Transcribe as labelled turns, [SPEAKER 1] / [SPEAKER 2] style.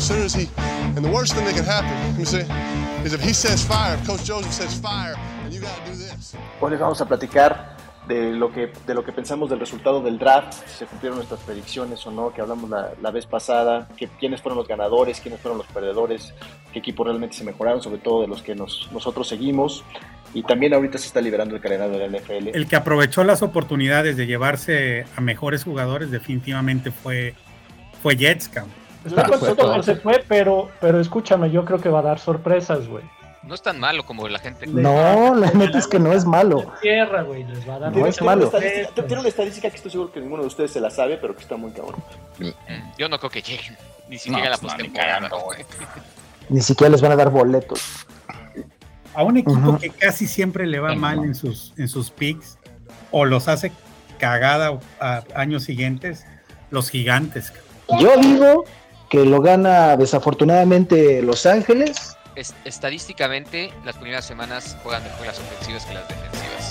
[SPEAKER 1] as soon as he, and the worst thing that can happen, let me see, is if he says fire, if Coach Joseph says fire, and you got to do this.
[SPEAKER 2] Hoy les vamos a platicar de lo que de lo que pensamos del resultado del draft, si se cumplieron nuestras predicciones o no, que hablamos la, la vez pasada, que quiénes fueron los ganadores, quiénes fueron los perdedores, qué equipos realmente se mejoraron, sobre todo de los que nos, nosotros seguimos. Y también ahorita se está liberando el calendario de la NFL.
[SPEAKER 3] El que aprovechó las oportunidades de llevarse a mejores jugadores definitivamente fue, fue Jets,
[SPEAKER 4] se fue, pero, pero escúchame, yo creo que va a dar sorpresas, güey.
[SPEAKER 5] No es tan malo como la gente.
[SPEAKER 6] No, la neta es que no es malo.
[SPEAKER 4] Tierra, güey, les va a dar
[SPEAKER 6] No es malo.
[SPEAKER 2] Tiene una estadística que estoy seguro que ninguno de ustedes se la sabe, pero que está muy cabrón.
[SPEAKER 5] Mm, Yo no creo que lleguen. Ni siquiera la
[SPEAKER 7] pues, no,
[SPEAKER 5] postemporada.
[SPEAKER 7] güey.
[SPEAKER 6] Ni siquiera les van a dar boletos.
[SPEAKER 3] A un equipo que casi siempre le va mal en sus, en sus picks o los hace cagada a años siguientes, los gigantes. cabrón.
[SPEAKER 6] Yo digo que lo gana desafortunadamente Los Ángeles.
[SPEAKER 5] Es- estadísticamente, las primeras semanas juegan mejor las ofensivas que las defensivas.